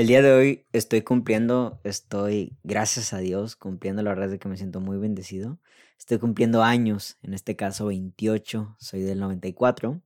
El día de hoy estoy cumpliendo, estoy, gracias a Dios, cumpliendo, la verdad es que me siento muy bendecido. Estoy cumpliendo años, en este caso 28, soy del 94.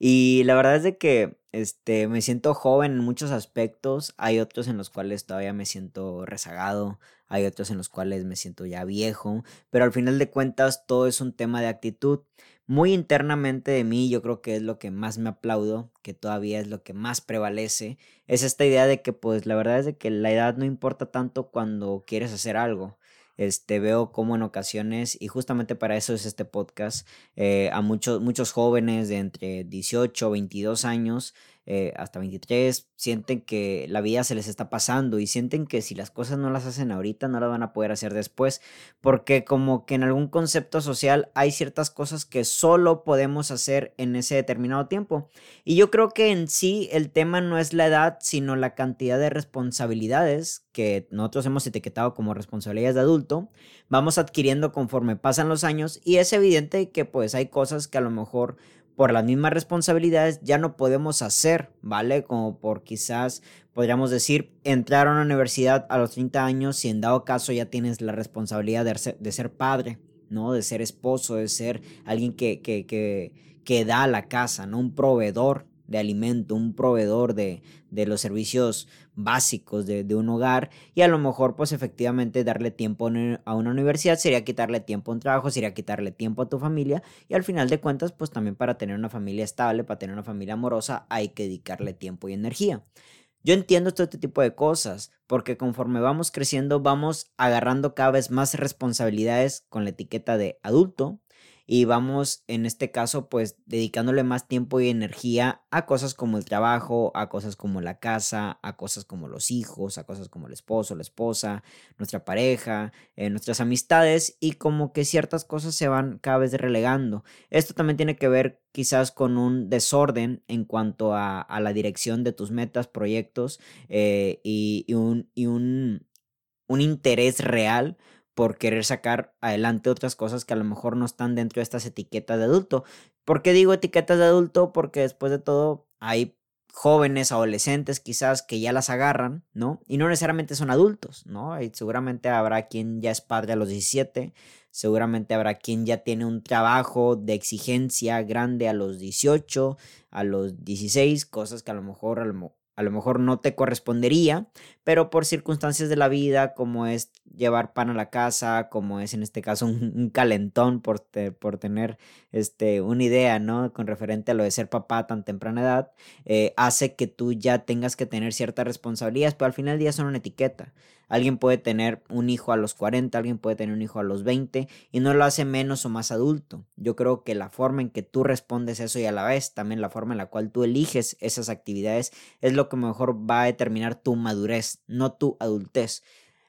Y la verdad es de que este, me siento joven en muchos aspectos, hay otros en los cuales todavía me siento rezagado, hay otros en los cuales me siento ya viejo, pero al final de cuentas todo es un tema de actitud muy internamente de mí, yo creo que es lo que más me aplaudo, que todavía es lo que más prevalece, es esta idea de que pues la verdad es de que la edad no importa tanto cuando quieres hacer algo. Este, veo como en ocasiones, y justamente para eso es este podcast, eh, a muchos, muchos jóvenes de entre 18 o 22 años eh, hasta 23 sienten que la vida se les está pasando y sienten que si las cosas no las hacen ahorita no las van a poder hacer después porque como que en algún concepto social hay ciertas cosas que solo podemos hacer en ese determinado tiempo. Y yo creo que en sí el tema no es la edad sino la cantidad de responsabilidades que nosotros hemos etiquetado como responsabilidades de adulto vamos adquiriendo conforme pasan los años y es evidente que pues hay cosas que a lo mejor por las mismas responsabilidades ya no podemos hacer, ¿vale? Como por quizás podríamos decir entrar a una universidad a los 30 años si en dado caso ya tienes la responsabilidad de ser, de ser padre, ¿no? De ser esposo, de ser alguien que, que, que, que da la casa, ¿no? Un proveedor de alimento, un proveedor de, de los servicios básicos de, de, un hogar y a lo mejor pues efectivamente darle tiempo a una universidad sería quitarle tiempo a un trabajo, sería quitarle tiempo a tu familia y al final de cuentas pues también para tener una familia estable, para tener una familia amorosa hay que dedicarle tiempo y energía. Yo entiendo todo este tipo de cosas porque conforme vamos creciendo vamos agarrando cada vez más responsabilidades con la etiqueta de adulto, y vamos en este caso pues dedicándole más tiempo y energía a cosas como el trabajo, a cosas como la casa, a cosas como los hijos, a cosas como el esposo, la esposa, nuestra pareja, eh, nuestras amistades y como que ciertas cosas se van cada vez relegando. Esto también tiene que ver quizás con un desorden en cuanto a, la dirección de tus metas, proyectos eh, y, un, y un, un interés real por querer sacar adelante otras cosas que a lo mejor no están dentro de estas etiquetas de adulto. ¿Por qué digo etiquetas de adulto? Porque después de todo hay jóvenes, adolescentes quizás que ya las agarran, ¿no? Y no necesariamente son adultos, ¿no? Y seguramente habrá quien ya es padre a los 17, seguramente habrá quien ya tiene un trabajo de exigencia grande a los 18, a los 16, cosas que a lo mejor a lo, a lo mejor no te correspondería, pero por circunstancias de la vida, como es llevar pan a la casa, como es en este caso un, calentón por, por tener este, una idea, ¿no? Con referente a lo de ser papá a tan temprana edad, eh, hace que tú ya tengas que tener ciertas responsabilidades, pero al final del día son una etiqueta. Alguien puede tener un hijo a los 40, alguien puede tener un hijo a los 20 y no lo hace menos o más adulto. Yo creo que la forma en que tú respondes eso y a la vez también la forma en la cual tú eliges esas actividades es lo que mejor va a determinar tu madurez, no tu adultez.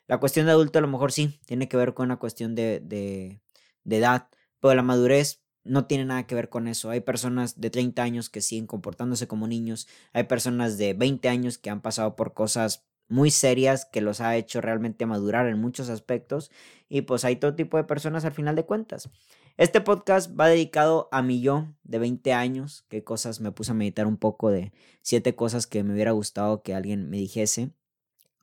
La cuestión de adulto a lo mejor sí, tiene que ver con una cuestión de, de, edad, pero la madurez no tiene nada que ver con eso. Hay personas de 30 años que siguen comportándose como niños, hay personas de 20 años que han pasado por cosas muy serias que los ha hecho realmente madurar en muchos aspectos y pues hay todo tipo de personas al final de cuentas. Este podcast va dedicado a mi yo de 20 años, qué cosas me puse a meditar un poco de siete cosas que me hubiera gustado que alguien me dijese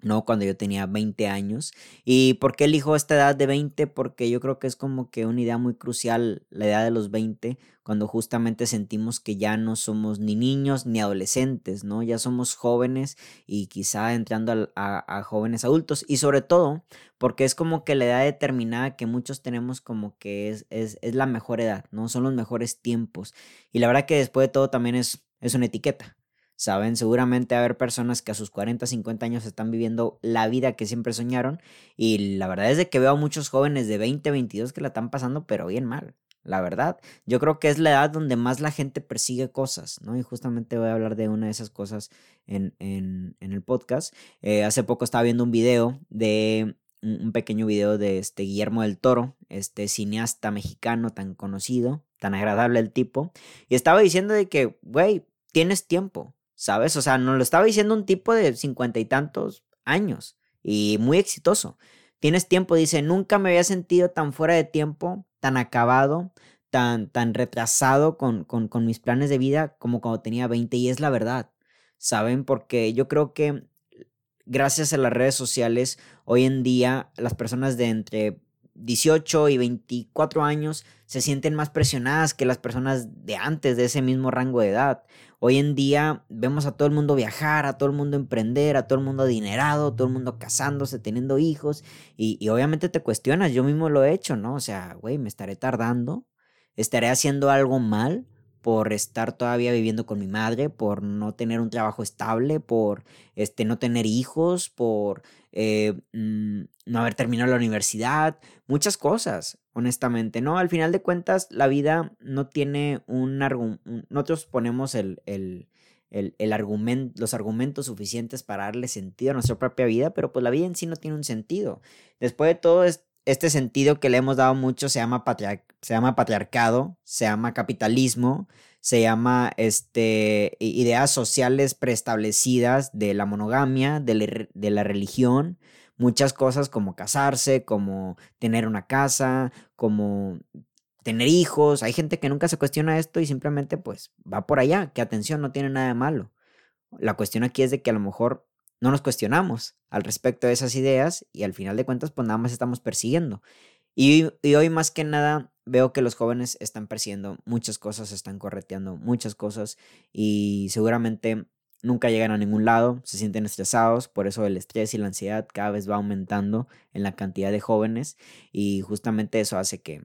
¿no? Cuando yo tenía 20 años. ¿Y por qué elijo esta edad de 20? Porque yo creo que es como que una idea muy crucial la edad de los 20, cuando justamente sentimos que ya no somos ni niños ni adolescentes, ¿no? Ya somos jóvenes y quizá entrando a, jóvenes adultos. Y sobre todo porque es como que la edad determinada que muchos tenemos como que es, es, es la mejor edad, ¿no? Son los mejores tiempos. Y la verdad que después de todo también es, es una etiqueta. Saben, seguramente haber personas que a sus 40, 50 años están viviendo la vida que siempre soñaron. Y la verdad es de que veo a muchos jóvenes de 20, 22 que la están pasando, pero bien mal. La verdad, yo creo que es la edad donde más la gente persigue cosas, ¿no? Y justamente voy a hablar de una de esas cosas en, en, en el podcast. Eh, hace poco estaba viendo un video de un pequeño video de este Guillermo del Toro, este cineasta mexicano tan conocido, tan agradable el tipo, y estaba diciendo de que, güey, tienes tiempo, ¿sabes? O sea, nos lo estaba diciendo un tipo de cincuenta y tantos años y muy exitoso. Tienes tiempo, dice, nunca me había sentido tan fuera de tiempo, tan acabado, tan, tan retrasado con, con, con mis planes de vida como cuando tenía 20 y es la verdad, ¿saben? Porque yo creo que gracias a las redes sociales, hoy en día las personas de entre 18 y 24 años se sienten más presionadas que las personas de antes de ese mismo rango de edad. Hoy en día vemos a todo el mundo viajar, a todo el mundo emprender, a todo el mundo adinerado, todo el mundo casándose, teniendo hijos y, y obviamente te cuestionas, yo mismo lo he hecho, ¿no? O sea, güey, me estaré tardando, estaré haciendo algo mal por estar todavía viviendo con mi madre, por no tener un trabajo estable, por este, no tener hijos, por eh, mm, no haber terminado la universidad, muchas cosas, honestamente, ¿no? Al final de cuentas, la vida no tiene un argumento, nosotros ponemos el, el, el, los argumentos suficientes para darle sentido a nuestra propia vida, pero pues la vida en sí no tiene un sentido. Después de todo este sentido que le hemos dado mucho se llama patriarcado se llama patriarcado, se llama capitalismo, se llama este, ideas sociales preestablecidas de la monogamia, de la, de la religión, muchas cosas como casarse, como tener una casa, como tener hijos. Hay gente que nunca se cuestiona esto y simplemente pues va por allá, que atención, no tiene nada de malo. La cuestión aquí es de que a lo mejor no nos cuestionamos al respecto de esas ideas y al final de cuentas pues nada más estamos persiguiendo. Y, hoy más que nada veo que los jóvenes están persiguiendo muchas cosas, están correteando muchas cosas y seguramente nunca llegan a ningún lado, se sienten estresados, por eso el estrés y la ansiedad cada vez va aumentando en la cantidad de jóvenes y justamente eso hace que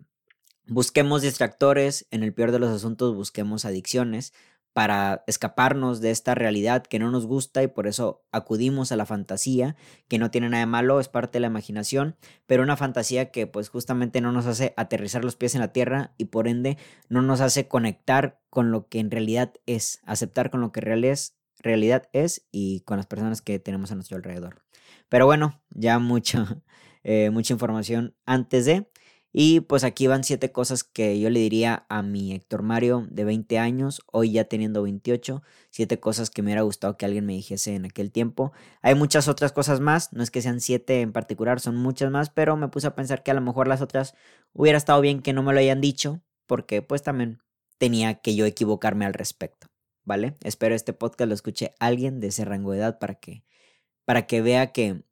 busquemos distractores, en el peor de los asuntos busquemos adicciones, para escaparnos de esta realidad que no nos gusta y por eso acudimos a la fantasía, que no tiene nada de malo, es parte de la imaginación, pero una fantasía que pues justamente no nos hace aterrizar los pies en la tierra y por ende no nos hace conectar con lo que en realidad es, aceptar con lo que real es, realidad es y con las personas que tenemos a nuestro alrededor. Pero bueno, ya mucha, eh, mucha información antes de... Y pues aquí van siete cosas que yo le diría a mi Héctor Mario de 20 años, hoy ya teniendo 28, siete cosas que me hubiera gustado que alguien me dijese en aquel tiempo. Hay muchas otras cosas más, no es que sean siete en particular, son muchas más, pero me puse a pensar que a lo mejor las otras hubiera estado bien que no me lo hayan dicho, porque pues también tenía que yo equivocarme al respecto, ¿vale? Espero este podcast lo escuche alguien de ese rango de edad para que, para que vea que,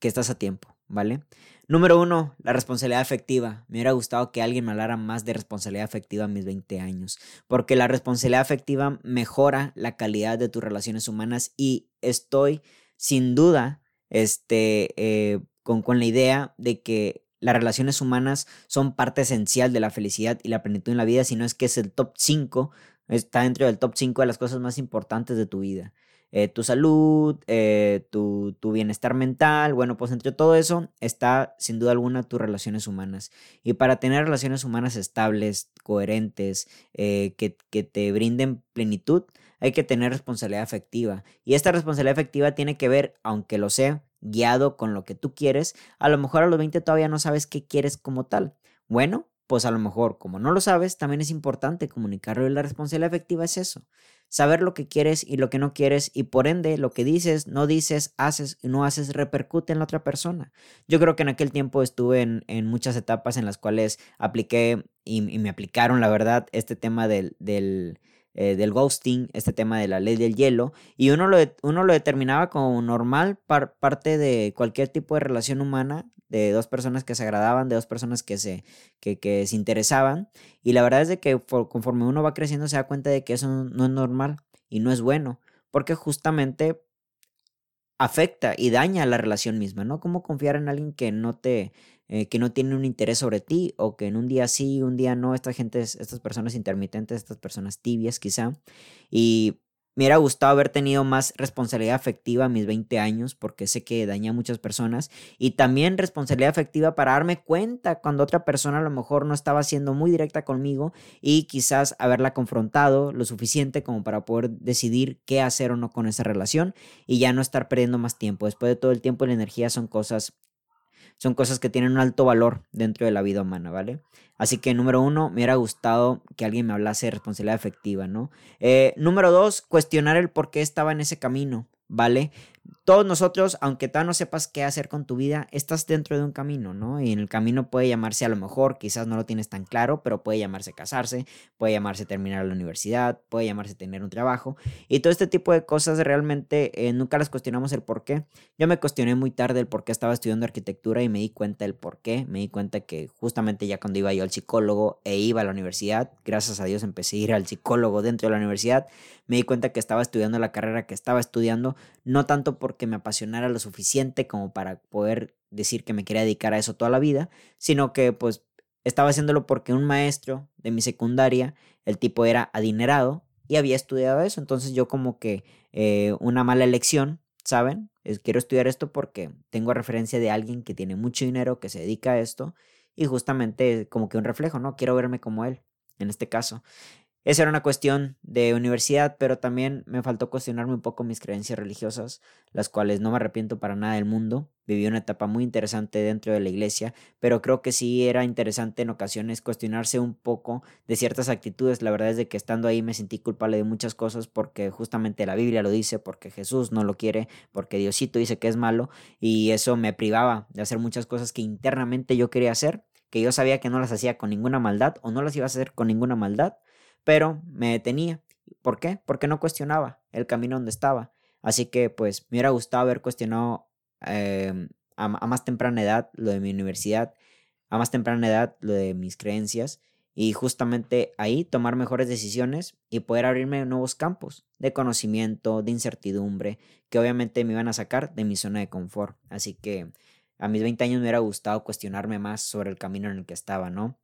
que estás a tiempo, ¿vale? Número uno, la responsabilidad afectiva. Me hubiera gustado que alguien me hablara más de responsabilidad afectiva a mis 20 años, porque la responsabilidad afectiva mejora la calidad de tus relaciones humanas y estoy sin duda este, eh, con, con la idea de que las relaciones humanas son parte esencial de la felicidad y la plenitud en la vida, si no es que es el top 5, está dentro del top 5 de las cosas más importantes de tu vida. Eh, tu salud, eh, tu, bienestar mental, bueno, pues entre todo eso está sin duda alguna tus relaciones humanas. Y para tener relaciones humanas estables, coherentes, eh, que, que te brinden plenitud, hay que tener responsabilidad afectiva. Y esta responsabilidad afectiva tiene que ver, aunque lo sea, guiado con lo que tú quieres. A lo mejor a los 20 todavía no sabes qué quieres como tal. Bueno, pues a lo mejor, como no lo sabes, también es importante comunicarlo y la responsabilidad afectiva es eso saber lo que quieres y lo que no quieres y por ende lo que dices, no dices, haces y no haces repercute en la otra persona. Yo creo que en aquel tiempo estuve en, en muchas etapas en las cuales apliqué y, me aplicaron, la verdad, este tema del, del, eh, del, ghosting, este tema de la ley del hielo y uno lo, uno lo determinaba como normal parte de cualquier tipo de relación humana de dos personas que se agradaban, de dos personas que se, que, se interesaban. Y la verdad es de que conforme uno va creciendo se da cuenta de que eso no es normal y no es bueno, porque justamente afecta y daña la relación misma, ¿no? ¿Cómo confiar en alguien que no te, eh, que no tiene un interés sobre ti o que en un día sí, un día no, esta gente, estas personas intermitentes, estas personas tibias quizá. Y me hubiera gustado haber tenido más responsabilidad afectiva a mis 20 años porque sé que daña a muchas personas y también responsabilidad afectiva para darme cuenta cuando otra persona a lo mejor no estaba siendo muy directa conmigo y quizás haberla confrontado lo suficiente como para poder decidir qué hacer o no con esa relación y ya no estar perdiendo más tiempo. Después de todo el tiempo y la energía son cosas son cosas que tienen un alto valor dentro de la vida humana, ¿vale? Así que número uno, me hubiera gustado que alguien me hablase de responsabilidad efectiva, ¿no? Eh, número dos, cuestionar el por qué estaba en ese camino, ¿vale? Todos nosotros, aunque tú no sepas qué hacer con tu vida, estás dentro de un camino, ¿no? Y en el camino puede llamarse a lo mejor, quizás no lo tienes tan claro, pero puede llamarse casarse, puede llamarse terminar la universidad, puede llamarse tener un trabajo. Y todo este tipo de cosas realmente eh, nunca las cuestionamos el por qué. Yo me cuestioné muy tarde el por qué estaba estudiando arquitectura y me di cuenta del por qué. Me di cuenta que justamente ya cuando iba yo al psicólogo e iba a la universidad, gracias a Dios empecé a ir al psicólogo dentro de la universidad, me di cuenta que estaba estudiando la carrera que estaba estudiando, no tanto porque me apasionara lo suficiente como para poder decir que me quería dedicar a eso toda la vida, sino que pues estaba haciéndolo porque un maestro de mi secundaria, el tipo era adinerado y había estudiado eso, entonces yo como que eh, una mala elección, ¿saben? quiero estudiar esto porque tengo referencia de alguien que tiene mucho dinero, que se dedica a esto y justamente como que un reflejo, ¿no? Quiero verme como él, en este caso. Esa era una cuestión de universidad, pero también me faltó cuestionarme un poco mis creencias religiosas, las cuales no me arrepiento para nada del mundo. Viví una etapa muy interesante dentro de la iglesia, pero creo que sí era interesante en ocasiones cuestionarse un poco de ciertas actitudes. La verdad es de que estando ahí me sentí culpable de muchas cosas porque justamente la Biblia lo dice, porque Jesús no lo quiere, porque Diosito dice que es malo y eso me privaba de hacer muchas cosas que internamente yo quería hacer, que yo sabía que no las hacía con ninguna maldad o no las iba a hacer con ninguna maldad pero me detenía. ¿Por qué? Porque no cuestionaba el camino donde estaba. Así que pues me hubiera gustado haber cuestionado em, a, más temprana edad lo de mi universidad, a más temprana edad lo de mis creencias y justamente ahí tomar mejores decisiones y poder abrirme nuevos campos de conocimiento, de incertidumbre, que obviamente me iban a sacar de mi zona de confort. Así que a mis 20 años me hubiera gustado cuestionarme más sobre el camino en el que estaba, ¿no?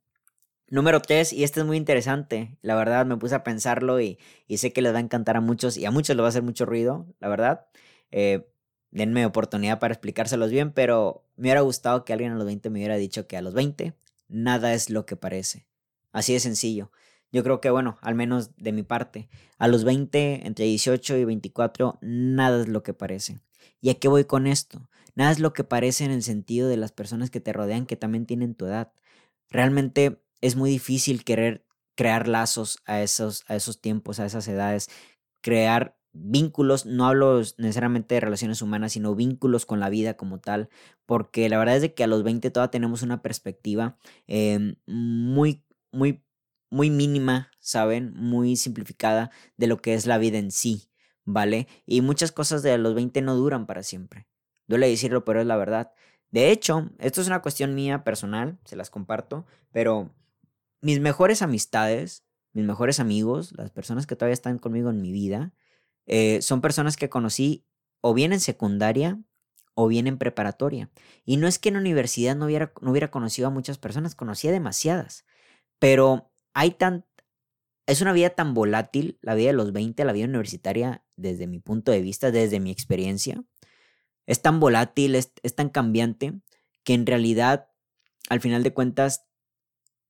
Número 3, y este es muy interesante, la verdad me puse a pensarlo y, sé que les va a encantar a muchos y a muchos les va a hacer mucho ruido, la verdad. Eh, denme oportunidad para explicárselos bien, pero me hubiera gustado que alguien a los 20 me hubiera dicho que a los 20 nada es lo que parece. Así de sencillo. Yo creo que, bueno, al menos de mi parte, a los 20, entre 18 y 24, nada es lo que parece. ¿Y a qué voy con esto? Nada es lo que parece en el sentido de las personas que te rodean que también tienen tu edad. Realmente es muy difícil querer crear lazos a esos, a esos tiempos, a esas edades, crear vínculos, no hablo necesariamente de relaciones humanas, sino vínculos con la vida como tal, porque la verdad es de que a los 20 todavía tenemos una perspectiva em, muy, muy, muy mínima, ¿saben? Muy simplificada de lo que es la vida en sí, ¿vale? Y muchas cosas de los 20 no duran para siempre. Duele decirlo, pero es la verdad. De hecho, esto es una cuestión mía personal, se las comparto, pero mis mejores amistades, mis mejores amigos, las personas que todavía están conmigo en mi vida, eh, son personas que conocí o bien en secundaria o bien en preparatoria. Y no es que en universidad no hubiera, no hubiera conocido a muchas personas, conocía demasiadas. Pero hay tan... Es una vida tan volátil, la vida de los 20, la vida universitaria, desde mi punto de vista, desde mi experiencia. Es tan volátil, es, es tan cambiante, que en realidad, al final de cuentas,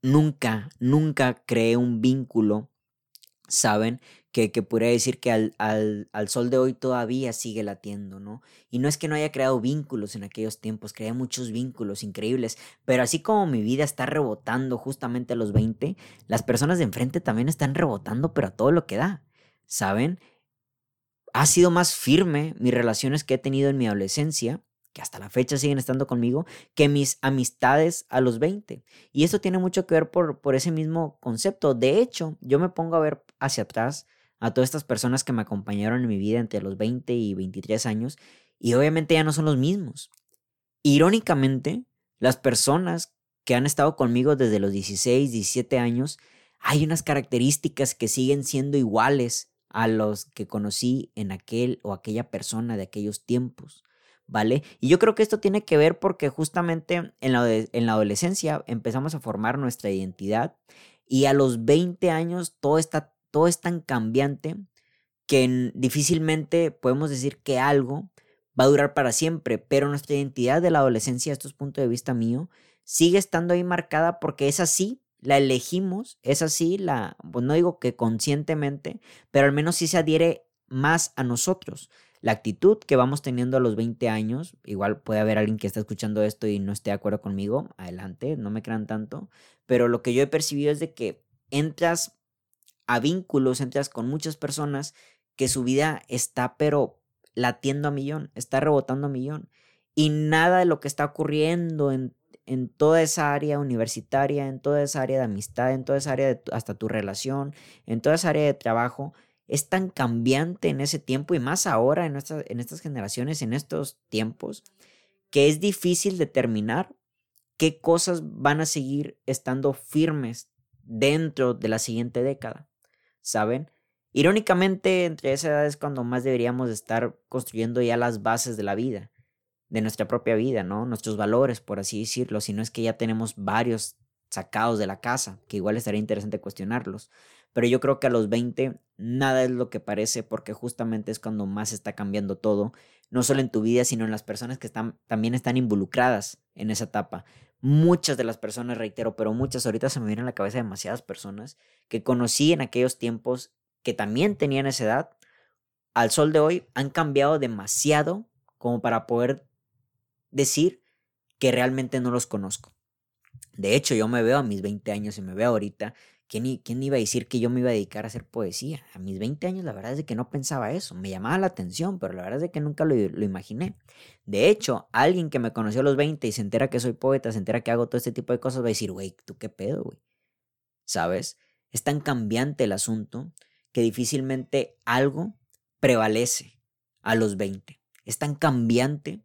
nunca, nunca creé un vínculo, ¿saben? Que, que podría decir que al, al, al, sol de hoy todavía sigue latiendo, ¿no? Y no es que no haya creado vínculos en aquellos tiempos, creé muchos vínculos increíbles, pero así como mi vida está rebotando justamente a los 20, las personas de enfrente también están rebotando, pero a todo lo que da, ¿saben? Ha sido más firme mis relaciones que he tenido en mi adolescencia que hasta la fecha siguen estando conmigo, que mis amistades a los 20. Y esto tiene mucho que ver por, por ese mismo concepto. De hecho, yo me pongo a ver hacia atrás a todas estas personas que me acompañaron en mi vida entre los 20 y 23 años y obviamente ya no son los mismos. Irónicamente, las personas que han estado conmigo desde los 16, 17 años, hay unas características que siguen siendo iguales a los que conocí en aquel o aquella persona de aquellos tiempos. ¿Vale? Y yo creo que esto tiene que ver porque justamente en la, en la adolescencia empezamos a formar nuestra identidad y a los 20 años todo, está, todo es tan cambiante que difícilmente podemos decir que algo va a durar para siempre, pero nuestra identidad de la adolescencia, esto es punto de vista mío, sigue estando ahí marcada porque es así, la elegimos, es así, la, pues no digo que conscientemente, pero al menos sí se adhiere más a nosotros la actitud que vamos teniendo a los 20 años, igual puede haber alguien que está escuchando esto y no esté de acuerdo conmigo, adelante, no me crean tanto, pero lo que yo he percibido es de que entras a vínculos, entras con muchas personas que su vida está pero latiendo a millón, está rebotando a millón. Y nada de lo que está ocurriendo en, en toda esa área universitaria, en toda esa área de amistad, en toda esa área de hasta tu relación, en toda esa área de trabajo, es tan cambiante en ese tiempo y más ahora en, estas generaciones, en estos tiempos, que es difícil determinar qué cosas van a seguir estando firmes dentro de la siguiente década, ¿saben? Irónicamente, entre esa edad es cuando más deberíamos estar construyendo ya las bases de la vida, de nuestra propia vida, ¿no? Nuestros valores, por así decirlo, si no es que ya tenemos varios sacados de la casa, que igual estaría interesante cuestionarlos. Pero yo creo que a los 20 nada es lo que parece porque justamente es cuando más está cambiando todo, no solo en tu vida, sino en las personas que están, también están involucradas en esa etapa. Muchas de las personas, reitero, pero muchas, ahorita se me vienen a la cabeza demasiadas personas que conocí en aquellos tiempos que también tenían esa edad, al sol de hoy han cambiado demasiado como para poder decir que realmente no los conozco. De hecho, yo me veo a mis 20 años y me veo ahorita. ¿Quién, ¿Quién, iba a decir que yo me iba a dedicar a hacer poesía? A mis 20 años la verdad es que no pensaba eso. Me llamaba la atención, pero la verdad es que nunca lo, lo imaginé. De hecho, alguien que me conoció a los 20 y se entera que soy poeta, se entera que hago todo este tipo de cosas, va a decir, güey, ¿tú qué pedo, güey? ¿Sabes? Es tan cambiante el asunto que difícilmente algo prevalece a los 20. Es tan cambiante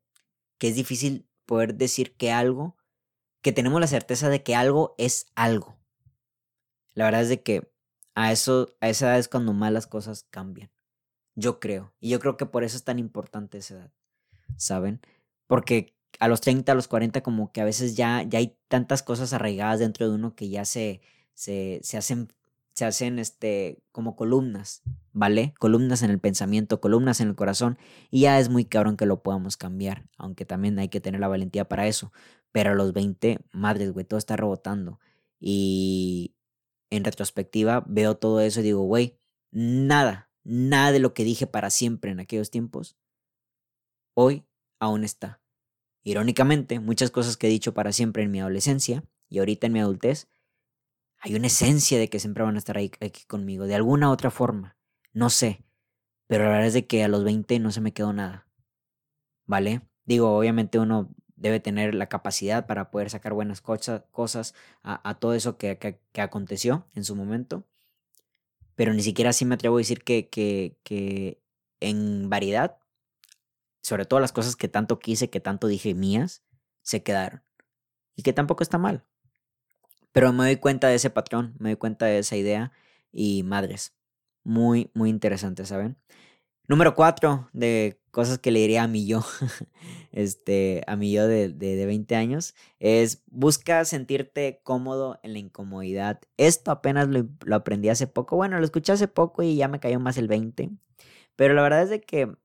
que es difícil poder decir que algo que tenemos la certeza de que algo es algo. La verdad es de que a eso a esa edad es cuando más las cosas cambian. Yo creo, y yo creo que por eso es tan importante esa edad. ¿Saben? Porque a los 30, a los 40 como que a veces ya ya hay tantas cosas arraigadas dentro de uno que ya se se, se hacen se hacen este como columnas, ¿vale? Columnas en el pensamiento, columnas en el corazón y ya es muy cabrón que lo podamos cambiar, aunque también hay que tener la valentía para eso. Pero a los 20, madres, güey, todo está rebotando. Y en retrospectiva veo todo eso y digo, güey, nada, nada de lo que dije para siempre en aquellos tiempos, hoy aún está. Irónicamente, muchas cosas que he dicho para siempre en mi adolescencia y ahorita en mi adultez, hay una esencia de que siempre van a estar ahí, aquí conmigo, de alguna otra forma. No sé, pero la verdad es de que a los 20 no se me quedó nada. ¿Vale? Digo, obviamente uno debe tener la capacidad para poder sacar buenas cosas, a, todo eso que, que, aconteció en su momento. Pero ni siquiera así me atrevo a decir que, que, que en variedad, sobre todo las cosas que tanto quise, que tanto dije mías, se quedaron. Y que tampoco está mal. Pero me doy cuenta de ese patrón, me doy cuenta de esa idea y madres, muy, muy interesante, ¿saben? Número cuatro de cosas que le diría a mi yo, este, a mi yo de, de, 20 años, es busca sentirte cómodo en la incomodidad. Esto apenas lo, lo, aprendí hace poco, bueno, lo escuché hace poco y ya me cayó más el 20, pero la verdad es de que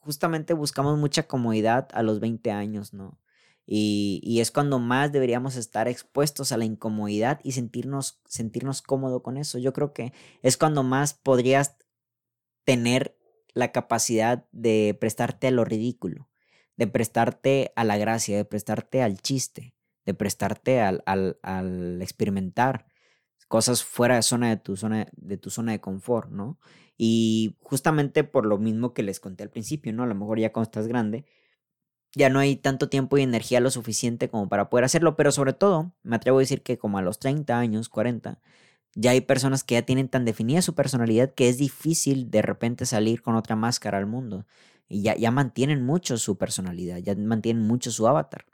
justamente buscamos mucha comodidad a los 20 años, ¿no? Y, es cuando más deberíamos estar expuestos a la incomodidad y sentirnos, sentirnos cómodo con eso. Yo creo que es cuando más podrías tener la capacidad de prestarte a lo ridículo, de prestarte a la gracia, de prestarte al chiste, de prestarte al, al, al experimentar cosas fuera de, zona de, tu zona, de tu zona de confort, ¿no? Y justamente por lo mismo que les conté al principio, ¿no? A lo mejor ya cuando estás grande, ya no hay tanto tiempo y energía lo suficiente como para poder hacerlo, pero sobre todo, me atrevo a decir que como a los 30 años, 40, ya hay personas que ya tienen tan definida su personalidad que es difícil de repente salir con otra máscara al mundo. Y ya, ya mantienen mucho su personalidad, ya mantienen mucho su avatar.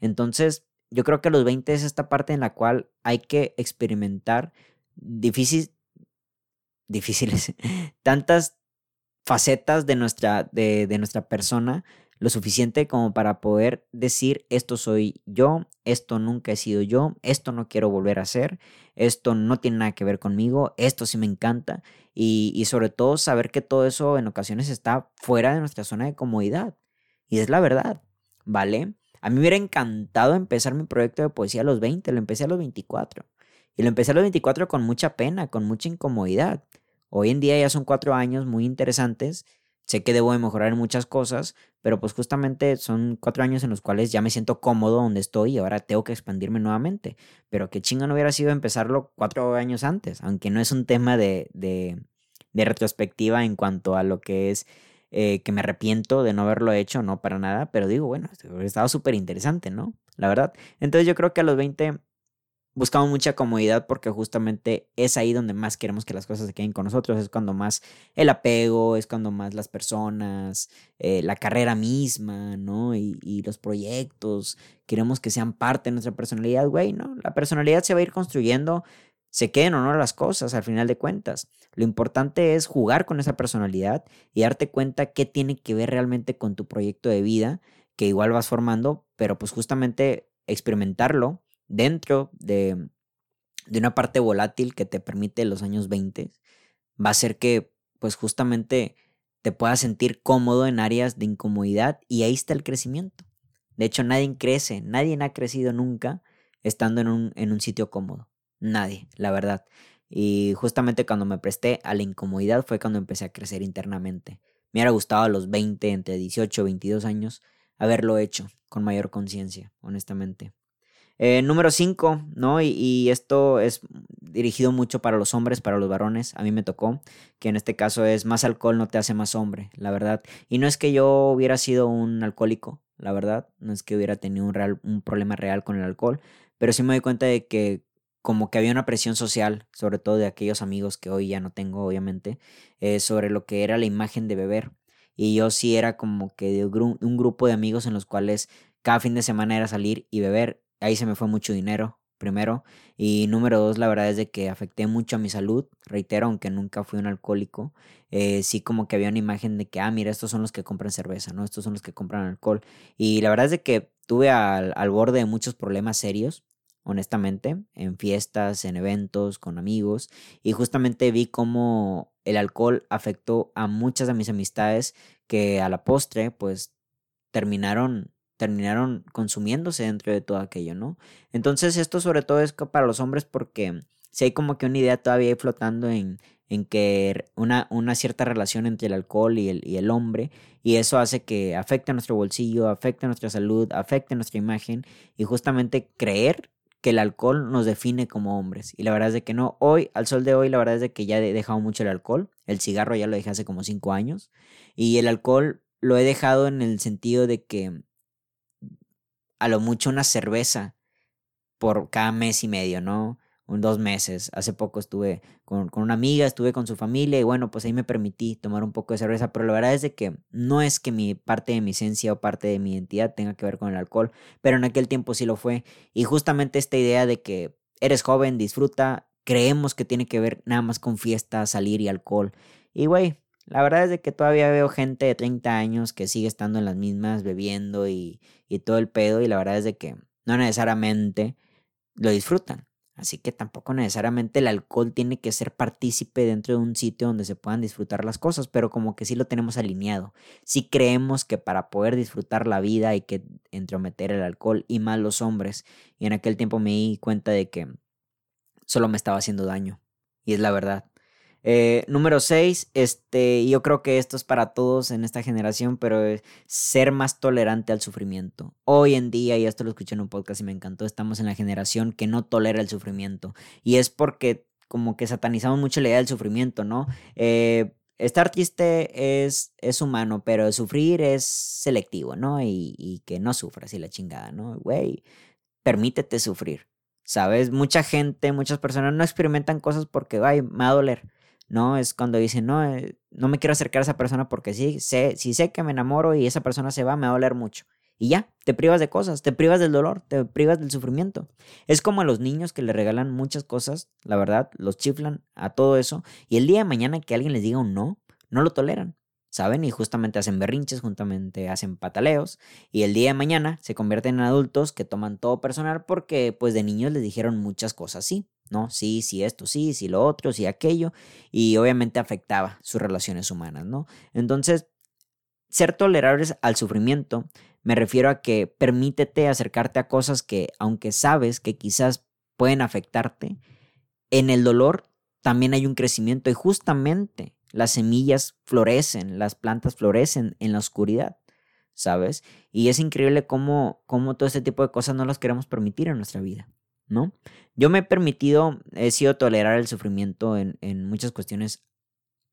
Entonces, yo creo que los 20 es esta parte en la cual hay que experimentar difícil, difíciles, tantas facetas de nuestra, de, de nuestra persona lo suficiente como para poder decir esto soy yo, esto nunca he sido yo, esto no quiero volver a hacer, esto no tiene nada que ver conmigo, esto sí me encanta y, sobre todo saber que todo eso en ocasiones está fuera de nuestra zona de comodidad y es la verdad, ¿vale? A mí me hubiera encantado empezar mi proyecto de poesía a los 20, lo empecé a los 24 y lo empecé a los 24 con mucha pena, con mucha incomodidad. Hoy en día ya son cuatro años muy interesantes Sé que debo de mejorar en muchas cosas, pero pues justamente son cuatro años en los cuales ya me siento cómodo donde estoy y ahora tengo que expandirme nuevamente. Pero qué chinga no hubiera sido empezarlo cuatro años antes, aunque no es un tema de, de, de retrospectiva en cuanto a lo que es eh, que me arrepiento de no haberlo hecho, no para nada, pero digo, bueno, estaba súper interesante, ¿no? La verdad. Entonces yo creo que a los 20 buscamos mucha comodidad porque justamente es ahí donde más queremos que las cosas se queden con nosotros, es cuando más el apego, es cuando más las personas, eh, la carrera misma, ¿no? Y, y, los proyectos, queremos que sean parte de nuestra personalidad, güey, ¿no? La personalidad se va a ir construyendo, se queden o no las cosas al final de cuentas. Lo importante es jugar con esa personalidad y darte cuenta qué tiene que ver realmente con tu proyecto de vida, que igual vas formando, pero pues justamente experimentarlo dentro de, de una parte volátil que te permite los años 20, va a hacer que pues justamente te puedas sentir cómodo en áreas de incomodidad y ahí está el crecimiento. De hecho, nadie crece, nadie ha crecido nunca estando en un, en un sitio cómodo. Nadie, la verdad. Y justamente cuando me presté a la incomodidad fue cuando empecé a crecer internamente. Me hubiera gustado a los 20, entre 18 22 años, haberlo hecho con mayor conciencia, honestamente. Eh, número 5, ¿no? Y, esto es dirigido mucho para los hombres, para los varones. A mí me tocó, que en este caso es más alcohol no te hace más hombre, la verdad. Y no es que yo hubiera sido un alcohólico, la verdad. No es que hubiera tenido un, real, un problema real con el alcohol. Pero sí me doy cuenta de que como que había una presión social, sobre todo de aquellos amigos que hoy ya no tengo, obviamente, eh, sobre lo que era la imagen de beber. Y yo sí era como que de un grupo de amigos en los cuales cada fin de semana era salir y beber ahí se me fue mucho dinero, primero. Y número dos, la verdad es de que afecté mucho a mi salud. Reitero, aunque nunca fui un alcohólico, eh, sí como que había una imagen de que, ah, mira, estos son los que compran cerveza, ¿no? Estos son los que compran alcohol. Y la verdad es de que tuve al, al borde de muchos problemas serios honestamente, en fiestas, en eventos, con amigos, y justamente vi cómo el alcohol afectó a muchas de mis amistades que a la postre, pues, terminaron terminaron consumiéndose dentro de todo aquello, ¿no? Entonces esto sobre todo es para los hombres porque si hay como que una idea todavía flotando en, en que una, una, cierta relación entre el alcohol y el, y el hombre, y eso hace que afecte a nuestro bolsillo, afecte a nuestra salud, afecte a nuestra imagen, y justamente creer que el alcohol nos define como hombres. Y la verdad es de que no, hoy, al sol de hoy, la verdad es de que ya he dejado mucho el alcohol, el cigarro ya lo dejé hace como cinco años, y el alcohol lo he dejado en el sentido de que a lo mucho una cerveza por cada mes y medio, ¿no? Un dos meses. Hace poco estuve con, una amiga, estuve con su familia y bueno, pues ahí me permití tomar un poco de cerveza, pero la verdad es de que no es que mi parte de mi esencia o parte de mi identidad tenga que ver con el alcohol, pero en aquel tiempo sí lo fue. Y justamente esta idea de que eres joven, disfruta, creemos que tiene que ver nada más con fiesta, salir y alcohol. Y güey, la verdad es de que todavía veo gente de 30 años que sigue estando en las mismas, bebiendo y, y todo el pedo, y la verdad es de que no necesariamente lo disfrutan. Así que tampoco necesariamente el alcohol tiene que ser partícipe dentro de un sitio donde se puedan disfrutar las cosas, pero como que sí lo tenemos alineado. Sí creemos que para poder disfrutar la vida hay que entrometer el alcohol y más los hombres. Y en aquel tiempo me di cuenta de que solo me estaba haciendo daño. Y es la verdad. Eh, número 6, este, yo creo que esto es para todos en esta generación, pero es ser más tolerante al sufrimiento. Hoy en día, y esto lo escuché en un podcast y me encantó, estamos en la generación que no tolera el sufrimiento. Y es porque como que satanizamos mucho la idea del sufrimiento, ¿no? Eh, estar triste es, es humano, pero sufrir es selectivo, ¿no? Y, y que no sufras y la chingada, ¿no? Güey, permítete sufrir. ¿Sabes? Mucha gente, muchas personas no experimentan cosas porque, ay, me va a doler. ¿No? Es cuando dicen, no, eh, no me quiero acercar a esa persona porque sí, sé, si sé que me enamoro y esa persona se va, me va a doler mucho. Y ya, te privas de cosas, te privas del dolor, te privas del sufrimiento. Es como a los niños que le regalan muchas cosas, la verdad, los chiflan a todo eso, y el día de mañana que alguien les diga un no, no lo toleran, ¿saben? Y justamente hacen berrinches, justamente hacen pataleos, y el día de mañana se convierten en adultos que toman todo personal porque pues de niños les dijeron muchas cosas así. ¿No? Sí, sí, esto, sí, sí, lo otro, sí, aquello, y obviamente afectaba sus relaciones humanas, ¿no? Entonces, ser tolerables al sufrimiento, me refiero a que permítete acercarte a cosas que, aunque sabes que quizás pueden afectarte, en el dolor también hay un crecimiento y justamente las semillas florecen, las plantas florecen en la oscuridad, ¿sabes? Y es increíble cómo, cómo todo este tipo de cosas no las queremos permitir en nuestra vida. ¿No? Yo me he permitido, he sido tolerar el sufrimiento en, en muchas cuestiones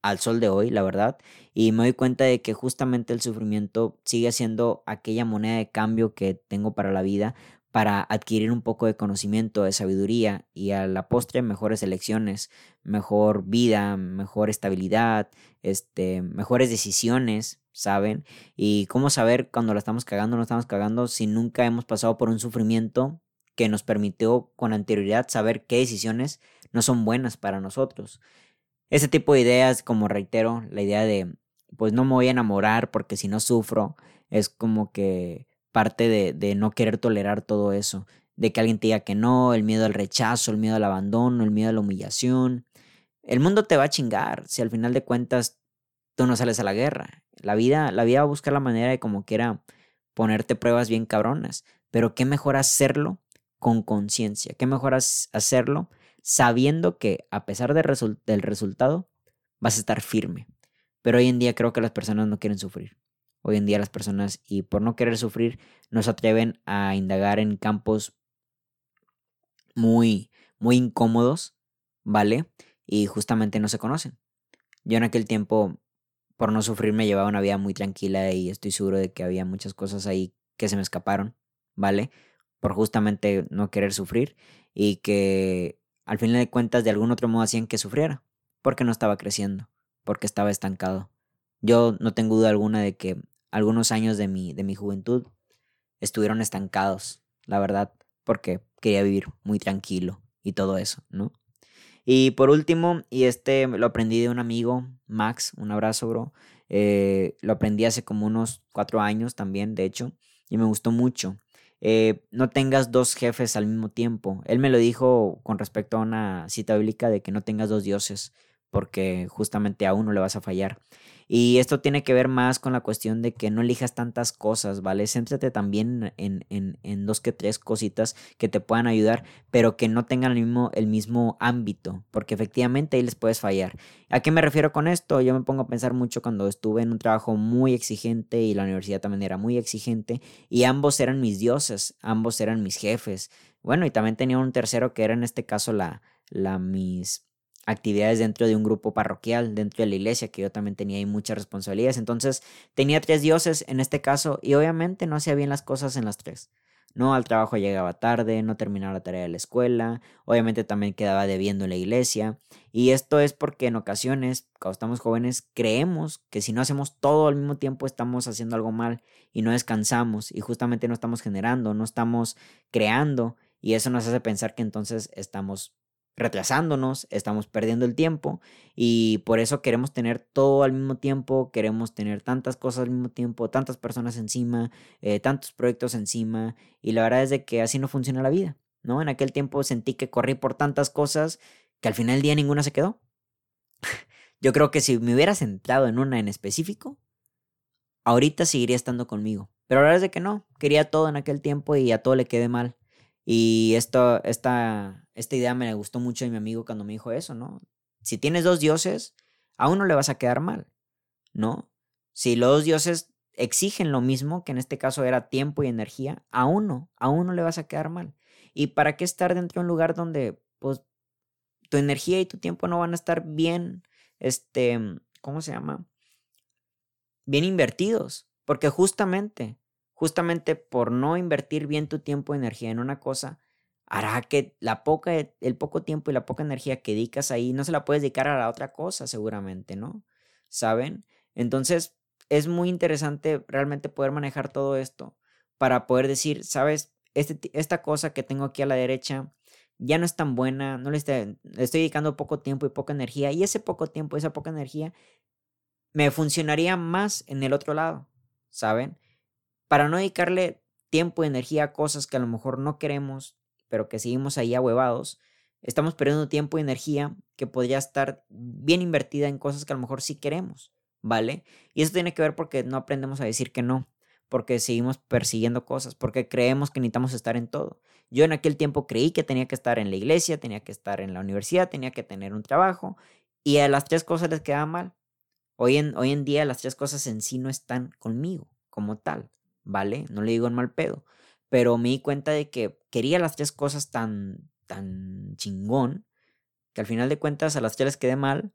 al sol de hoy, la verdad, y me doy cuenta de que justamente el sufrimiento sigue siendo aquella moneda de cambio que tengo para la vida, para adquirir un poco de conocimiento, de sabiduría y a la postre mejores elecciones, mejor vida, mejor estabilidad, este, mejores decisiones, ¿saben? Y cómo saber cuando la estamos cagando o no estamos cagando si nunca hemos pasado por un sufrimiento que nos permitió con anterioridad saber qué decisiones no son buenas para nosotros. Ese tipo de ideas, como reitero, la idea de, pues no me voy a enamorar porque si no sufro, es como que parte de, no querer tolerar todo eso, de que alguien te diga que no, el miedo al rechazo, el miedo al abandono, el miedo a la humillación. El mundo te va a chingar si al final de cuentas tú no sales a la guerra. La vida, la vida va a buscar la manera de como quiera ponerte pruebas bien cabronas, pero qué mejor hacerlo con conciencia, qué mejor hacerlo sabiendo que a pesar del resultado vas a estar firme. Pero hoy en día creo que las personas no quieren sufrir. Hoy en día las personas, y por no querer sufrir, no se atreven a indagar en campos muy, muy incómodos, ¿vale? Y justamente no se conocen. Yo en aquel tiempo, por no sufrir, me llevaba una vida muy tranquila y estoy seguro de que había muchas cosas ahí que se me escaparon, ¿vale? Por justamente no querer sufrir y que al final de cuentas de algún otro modo hacían que sufriera, porque no estaba creciendo, porque estaba estancado. Yo no tengo duda alguna de que algunos años de mi, de mi juventud estuvieron estancados, la verdad, porque quería vivir muy tranquilo y todo eso, ¿no? Y por último, y este lo aprendí de un amigo, Max, un abrazo, bro. Eh, lo aprendí hace como unos cuatro años también, de hecho, y me gustó mucho. Eh, no tengas dos jefes al mismo tiempo. Él me lo dijo con respecto a una cita bíblica de que no tengas dos dioses, porque justamente a uno le vas a fallar. Y esto tiene que ver más con la cuestión de que no elijas tantas cosas, ¿vale? Céntrate también en, en, en, dos que tres cositas que te puedan ayudar, pero que no tengan el mismo, el mismo ámbito, porque efectivamente ahí les puedes fallar. ¿A qué me refiero con esto? Yo me pongo a pensar mucho cuando estuve en un trabajo muy exigente y la universidad también era muy exigente y ambos eran mis dioses, ambos eran mis jefes. Bueno, y también tenía un tercero que era en este caso la, la mis actividades dentro de un grupo parroquial, dentro de la iglesia, que yo también tenía ahí muchas responsabilidades. Entonces tenía tres dioses en este caso y obviamente no hacía bien las cosas en las tres. No, al trabajo llegaba tarde, no terminaba la tarea de la escuela, obviamente también quedaba debiendo en la iglesia. Y esto es porque en ocasiones, cuando estamos jóvenes, creemos que si no hacemos todo al mismo tiempo estamos haciendo algo mal y no descansamos y justamente no estamos generando, no estamos creando y eso nos hace pensar que entonces estamos retrasándonos, estamos perdiendo el tiempo y por eso queremos tener todo al mismo tiempo, queremos tener tantas cosas al mismo tiempo, tantas personas encima, eh, tantos proyectos encima y la verdad es de que así no funciona la vida, ¿no? En aquel tiempo sentí que corrí por tantas cosas que al final del día ninguna se quedó. Yo creo que si me hubiera centrado en una en específico, ahorita seguiría estando conmigo. Pero la verdad es de que no, quería todo en aquel tiempo y a todo le quedé mal. Y esto, esta, esta idea me gustó mucho de mi amigo cuando me dijo eso, ¿no? Si tienes dos dioses, a uno le vas a quedar mal, ¿no? Si los dos dioses exigen lo mismo, que en este caso era tiempo y energía, a uno, a uno le vas a quedar mal. ¿Y para qué estar dentro de un lugar donde, pues, tu energía y tu tiempo no van a estar bien, este, ¿cómo se llama? Bien invertidos. Porque justamente justamente por no invertir bien tu tiempo y energía en una cosa, hará que la poca, el poco tiempo y la poca energía que dedicas ahí no se la puedes dedicar a la otra cosa seguramente, ¿no? ¿Saben? Entonces es muy interesante realmente poder manejar todo esto para poder decir, sabes, este, esta cosa que tengo aquí a la derecha ya no es tan buena, no le estoy, le estoy dedicando poco tiempo y poca energía y ese poco tiempo, esa poca energía me funcionaría más en el otro lado, ¿saben? Para no dedicarle tiempo y energía a cosas que a lo mejor no queremos, pero que seguimos ahí ahuevados, estamos perdiendo tiempo y energía que podría estar bien invertida en cosas que a lo mejor sí queremos, ¿vale? Y eso tiene que ver porque no aprendemos a decir que no, porque seguimos persiguiendo cosas, porque creemos que necesitamos estar en todo. Yo en aquel tiempo creí que tenía que estar en la iglesia, tenía que estar en la universidad, tenía que tener un trabajo, y a las tres cosas les quedaba mal. Hoy en, hoy en día las tres cosas en sí no están conmigo como tal. ¿Vale? No le digo en mal pedo, pero me di cuenta de que quería las tres cosas tan, tan chingón, que al final de cuentas a las tres quedé mal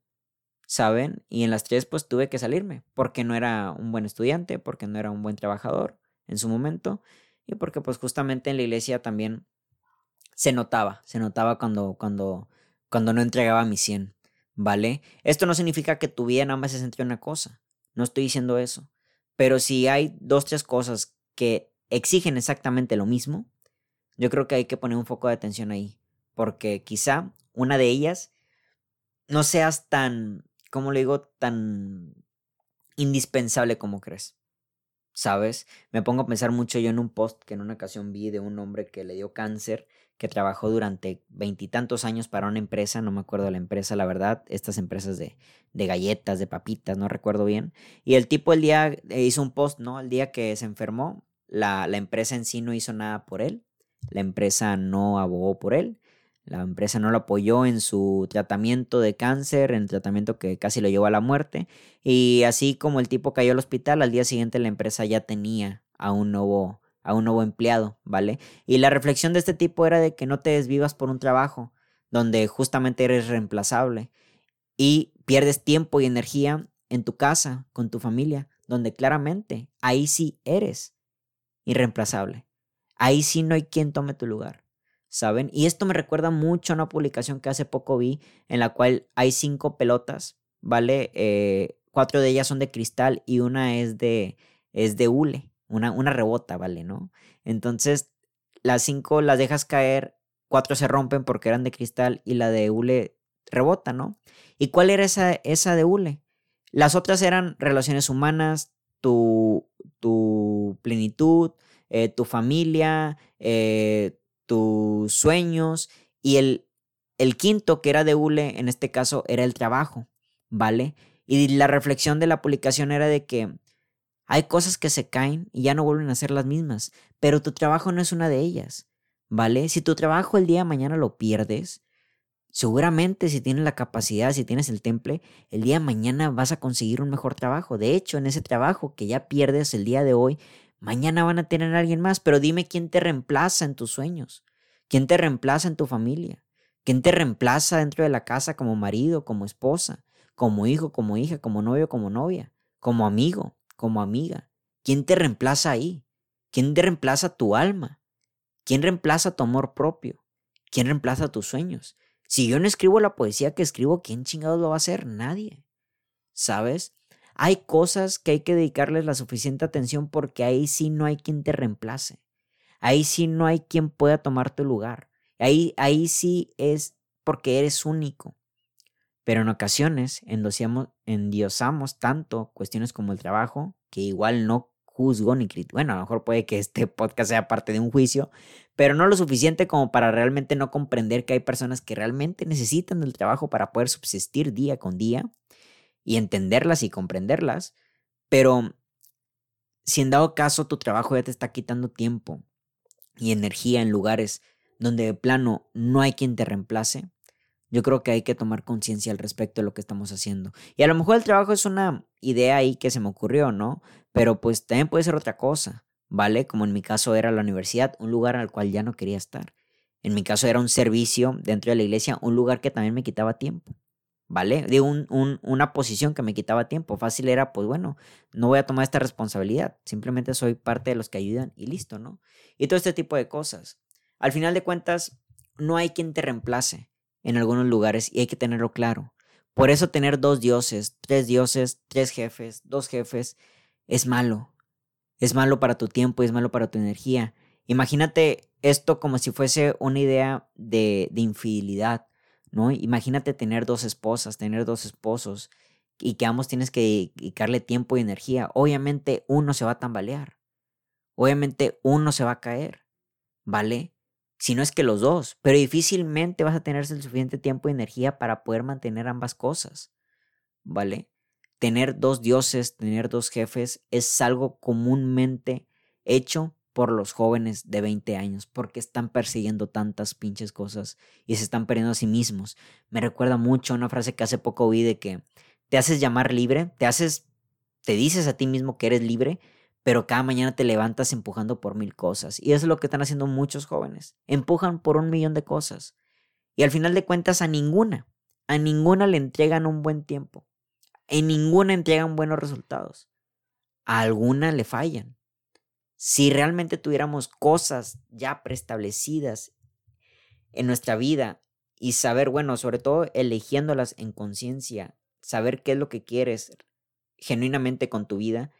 ¿saben? Y en las tres pues tuve que salirme porque no era un buen estudiante, porque no era un buen trabajador en su momento y porque pues justamente en la iglesia también se notaba, se notaba cuando, cuando, cuando no entregaba mi 100, ¿vale? Esto no significa que tu vida nada más se centre en una cosa, no estoy diciendo eso, pero si hay dos, tres cosas que exigen exactamente lo mismo, yo creo que hay que poner un foco de atención ahí, porque quizá una de ellas no seas tan, ¿cómo le digo?, tan indispensable como crees. ¿Sabes? Me pongo a pensar mucho yo en un post que en una ocasión vi de un hombre que le dio cáncer, que trabajó durante veintitantos años para una empresa, no me acuerdo la empresa, la verdad, estas empresas de, de galletas, de papitas, no recuerdo bien. Y el tipo el día eh, hizo un post, ¿no? El día que se enfermó, la, la empresa en sí no hizo nada por él, la empresa no abogó por él, la empresa no lo apoyó en su tratamiento de cáncer, en el tratamiento que casi lo llevó a la muerte. Y así como el tipo cayó al hospital, al día siguiente la empresa ya tenía a un nuevo, a un nuevo empleado, ¿vale? Y la reflexión de este tipo era de que no te desvivas por un trabajo donde justamente eres reemplazable y pierdes tiempo y energía en tu casa, con tu familia, donde claramente ahí sí eres irreemplazable. Ahí sí no hay quien tome tu lugar. ¿saben? Y esto me recuerda mucho a una publicación que hace poco vi en la cual hay cinco pelotas, ¿vale? Eh, cuatro de ellas son de cristal y una es de, es de hule, una, una rebota, ¿vale? ¿No? Entonces, las cinco las dejas caer, cuatro se rompen porque eran de cristal y la de hule rebota, ¿no? ¿Y cuál era esa, esa de hule? Las otras eran relaciones humanas, tu, tu plenitud, eh, tu familia, eh, tus sueños y el, el quinto, que era de hule, en este caso, era el trabajo, ¿vale? Y la reflexión de la publicación era de que hay cosas que se caen y ya no vuelven a ser las mismas, pero tu trabajo no es una de ellas, ¿vale? Si tu trabajo el día de mañana lo pierdes, seguramente si tienes la capacidad, si tienes el temple, el día de mañana vas a conseguir un mejor trabajo. De hecho, en ese trabajo que ya pierdes el día de hoy, Mañana van a tener a alguien más, pero dime quién te reemplaza en tus sueños, quién te reemplaza en tu familia, quién te reemplaza dentro de la casa como marido, como esposa, como hijo, como hija, como novio, como novia, como amigo, como amiga. ¿Quién te reemplaza ahí? ¿Quién te reemplaza tu alma? ¿Quién reemplaza tu amor propio? ¿Quién reemplaza tus sueños? Si yo no escribo la poesía que escribo, ¿quién chingados lo va a hacer? Nadie. ¿Sabes? Hay cosas que hay que dedicarles la suficiente atención porque ahí sí no hay quien te reemplace. Ahí sí no hay quien pueda tomar tu lugar. Ahí, ahí sí es porque eres único. Pero en ocasiones endiosamos tanto cuestiones como el trabajo que igual no juzgo ni critico. Bueno, a lo mejor puede que este podcast sea parte de un juicio, pero no lo suficiente como para realmente no comprender que hay personas que realmente necesitan del trabajo para poder subsistir día con día y entenderlas y comprenderlas, pero si en dado caso tu trabajo ya te está quitando tiempo y energía en lugares donde de plano no hay quien te reemplace, yo creo que hay que tomar conciencia al respecto de lo que estamos haciendo. Y a lo mejor el trabajo es una idea ahí que se me ocurrió, ¿no? Pero pues también puede ser otra cosa, ¿vale? Como en mi caso era la universidad, un lugar al cual ya no quería estar. En mi caso era un servicio dentro de la iglesia, un lugar que también me quitaba tiempo. ¿vale? De un, una posición que me quitaba tiempo. Fácil era, pues bueno, no voy a tomar esta responsabilidad, simplemente soy parte de los que ayudan y listo, ¿no? Y todo este tipo de cosas. Al final de cuentas, no hay quien te reemplace en algunos lugares y hay que tenerlo claro. Por eso tener dos dioses, tres dioses, tres jefes, dos jefes, es malo. Es malo para tu tiempo y es malo para tu energía. Imagínate esto como si fuese una idea de, de infidelidad ¿no? Imagínate tener dos esposas, tener dos esposos y que ambos tienes que dedicarle tiempo y energía. Obviamente uno se va a tambalear. Obviamente uno se va a caer, ¿vale? Si no es que los dos, pero difícilmente vas a tener el suficiente tiempo y energía para poder mantener ambas cosas, ¿vale? Tener dos dioses, tener dos jefes es algo comúnmente hecho por los jóvenes de 20 años, porque están persiguiendo tantas pinches cosas y se están perdiendo a sí mismos. Me recuerda mucho una frase que hace poco oí de que te haces llamar libre, te haces, te dices a ti mismo que eres libre, pero cada mañana te levantas empujando por mil cosas. Y eso es lo que están haciendo muchos jóvenes. Empujan por un millón de cosas. Y al final de cuentas a ninguna, a ninguna le entregan un buen tiempo. En ninguna entregan buenos resultados. A alguna le fallan. Si realmente tuviéramos cosas ya preestablecidas en nuestra vida y saber, bueno, sobre todo eligiéndolas en conciencia, saber qué es lo que quieres genuinamente con tu vida,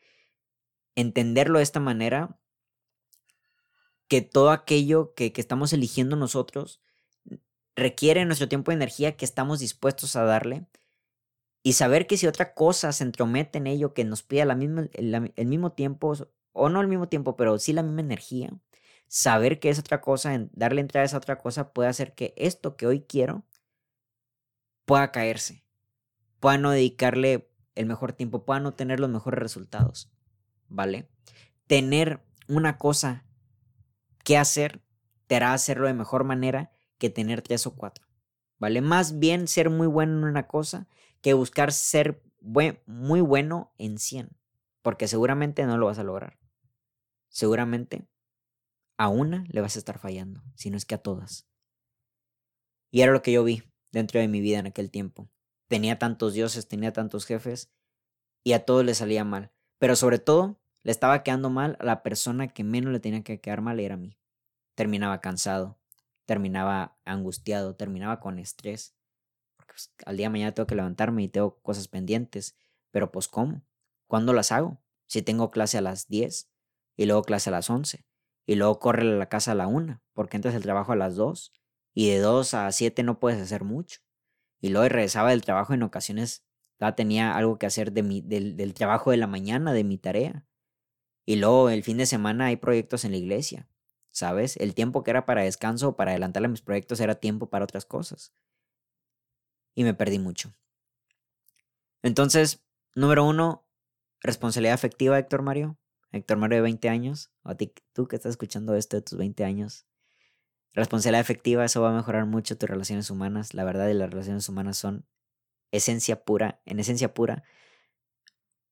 entenderlo de esta manera, que todo aquello que, que estamos eligiendo nosotros requiere nuestro tiempo y energía que estamos dispuestos a darle y saber que si otra cosa se entromete en ello que nos pida la el, mismo tiempo, o no el mismo tiempo, pero sí la misma energía, saber que es otra cosa, darle entrada a esa otra cosa puede hacer que esto que hoy quiero pueda caerse, pueda no dedicarle el mejor tiempo, pueda no tener los mejores resultados, ¿vale? Tener una cosa que hacer te hará hacerlo de mejor manera que tener tres o cuatro, ¿vale? Más bien ser muy bueno en una cosa que buscar ser muy bueno en 100, porque seguramente no lo vas a lograr. Seguramente a una le vas a estar fallando, si no es que a todas. Y era lo que yo vi dentro de mi vida en aquel tiempo. Tenía tantos dioses, tenía tantos jefes, y a todos les salía mal. Pero sobre todo, le estaba quedando mal a la persona que menos le tenía que quedar mal, era a mí. Terminaba cansado, terminaba angustiado, terminaba con estrés. Porque pues, al día de mañana tengo que levantarme y tengo cosas pendientes. Pero pues ¿cómo? ¿Cuándo las hago? Si tengo clase a las 10 y luego clase a las 11 y luego corre a la casa a la 1 porque entras al trabajo a las 2 y de 2 a 7 no puedes hacer mucho. Y luego regresaba del trabajo en ocasiones tenía algo que hacer del, trabajo de la mañana, de mi tarea. Y luego el fin de semana hay proyectos en la iglesia. ¿sabes? El tiempo que era para descanso para adelantarle a mis proyectos era tiempo para otras cosas. Y me perdí mucho. Entonces, número uno, responsabilidad afectiva, Héctor Mario. Héctor Mario de 20 años, o a ti, tú que estás escuchando esto de tus 20 años. Responsabilidad afectiva, eso va a mejorar mucho tus relaciones humanas. La verdad, y las relaciones humanas son esencia pura, en esencia pura,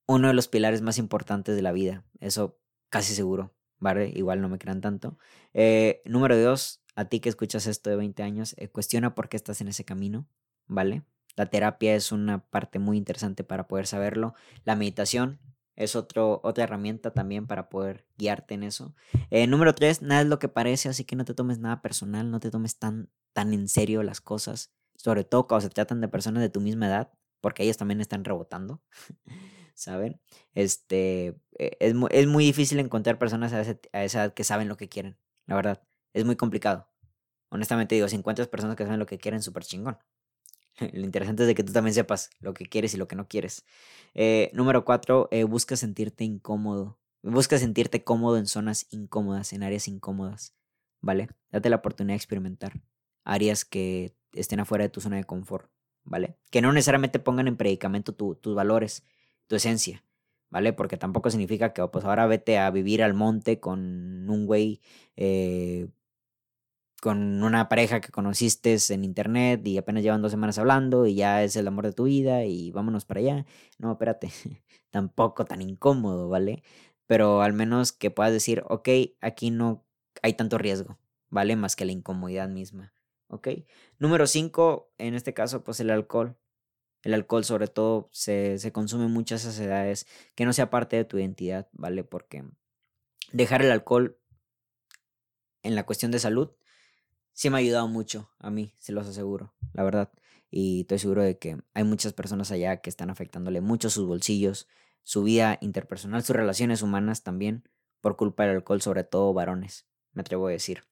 uno de los pilares más importantes de la vida. Eso casi seguro. ¿vale? Igual no me crean tanto. Eh, número dos, a ti que escuchas esto de 20 años, eh, cuestiona por qué estás en ese camino, ¿vale? La terapia es una parte muy interesante para poder saberlo. La meditación es otro, otra herramienta también para poder guiarte en eso. Eh, número tres, nada es lo que parece, así que no te tomes nada personal, no te tomes tan, tan en serio las cosas, sobre todo cuando se tratan de personas de tu misma edad, porque ellas también están rebotando. ¿saben? Este, e, es, es muy difícil encontrar personas a, a esa edad que saben lo que quieren, la verdad. Es muy complicado. Honestamente digo, si encuentras personas que saben lo que quieren, súper chingón. Lo interesante es de que tú también sepas lo que quieres y lo que no quieres. Eh, número cuatro, eh, busca sentirte incómodo. Busca sentirte cómodo en zonas incómodas, en áreas incómodas. ¿Vale? Date la oportunidad de experimentar áreas que estén afuera de tu zona de confort. ¿Vale? Que no necesariamente pongan en predicamento tus valores, tu esencia, ¿vale? Porque tampoco significa que, pues ahora vete a vivir al monte con un güey, eh, con una pareja que conociste en internet y apenas llevan dos semanas hablando y ya es el amor de tu vida y vámonos para allá. No, espérate, tampoco tan incómodo, ¿vale? Pero al menos que puedas decir, ok, aquí no hay tanto riesgo, ¿vale? Más que la incomodidad misma, ¿ok? Número cinco, en este caso, pues el alcohol. El alcohol sobre todo se, se consume en muchas edades que no sea parte de tu identidad, ¿vale? Porque dejar el alcohol en la cuestión de salud sí me ha ayudado mucho a mí, se los aseguro, la verdad. Y estoy seguro de que hay muchas personas allá que están afectándole mucho sus bolsillos, su vida interpersonal, sus relaciones humanas también, por culpa del alcohol, sobre todo varones, me atrevo a decir.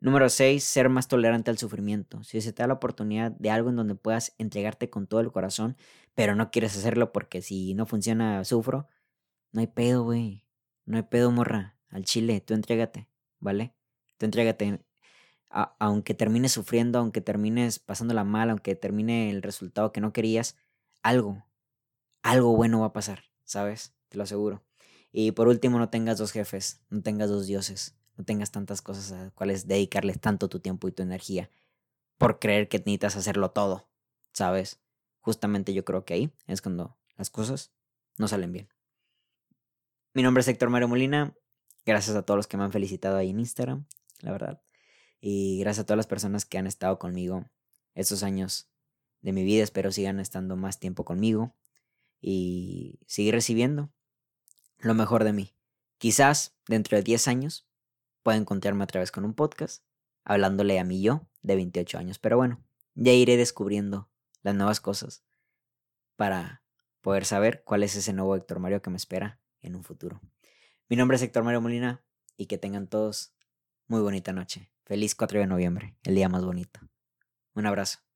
Número 6, ser más tolerante al sufrimiento. Si se te da la oportunidad de algo en donde puedas entregarte con todo el corazón, pero no quieres hacerlo porque si no funciona, sufro, no hay pedo, güey. No hay pedo, morra. Al chile, tú entrégate, ¿vale? Tú entrégate. aunque termines sufriendo, aunque termines pasándola mal, aunque termine el resultado que no querías, algo, algo bueno va a pasar, ¿sabes? Te lo aseguro. Y por último, no tengas dos jefes, no tengas dos dioses no tengas tantas cosas a las cuales dedicarles tanto tu tiempo y tu energía por creer que necesitas hacerlo todo, ¿sabes? Justamente yo creo que ahí es cuando las cosas no salen bien. Mi nombre es Héctor Mario Molina. Gracias a todos los que me han felicitado ahí en Instagram, la verdad. Y gracias a todas las personas que han estado conmigo estos años de mi vida. Espero sigan estando más tiempo conmigo. y seguir recibiendo lo mejor de mí. Quizás dentro de 10 años pueda encontrarme otra vez con un podcast hablándole a mí yo de 28 años. Pero bueno, ya iré descubriendo las nuevas cosas para poder saber cuál es ese nuevo Héctor Mario que me espera en un futuro. Mi nombre es Héctor Mario Molina y que tengan todos muy bonita noche. Feliz 4 de noviembre, el día más bonito. Un abrazo.